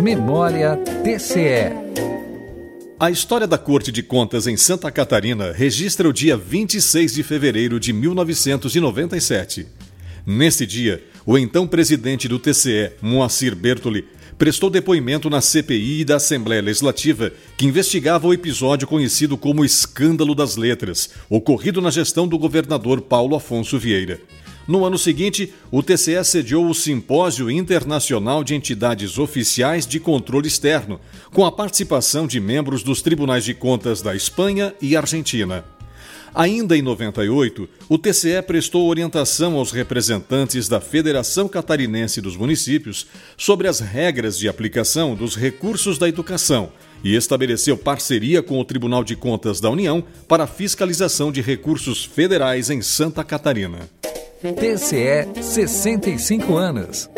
Memória TCE. A história da Corte de Contas em Santa Catarina registra o dia 26 de fevereiro de 1997. Neste dia, o então presidente do TCE, Moacir Bertoli, prestou depoimento na CPI da Assembleia Legislativa que investigava o episódio conhecido como Escândalo das Letras, ocorrido na gestão do governador Paulo Afonso Vieira. No ano seguinte, o TCE sediou o Simpósio Internacional de Entidades Oficiais de Controle Externo, com a participação de membros dos Tribunais de Contas da Espanha e Argentina. Ainda em 98, o TCE prestou orientação aos representantes da Federação Catarinense dos Municípios sobre as regras de aplicação dos recursos da educação e estabeleceu parceria com o Tribunal de Contas da União para fiscalização de recursos federais em Santa Catarina. TCE 65 anos.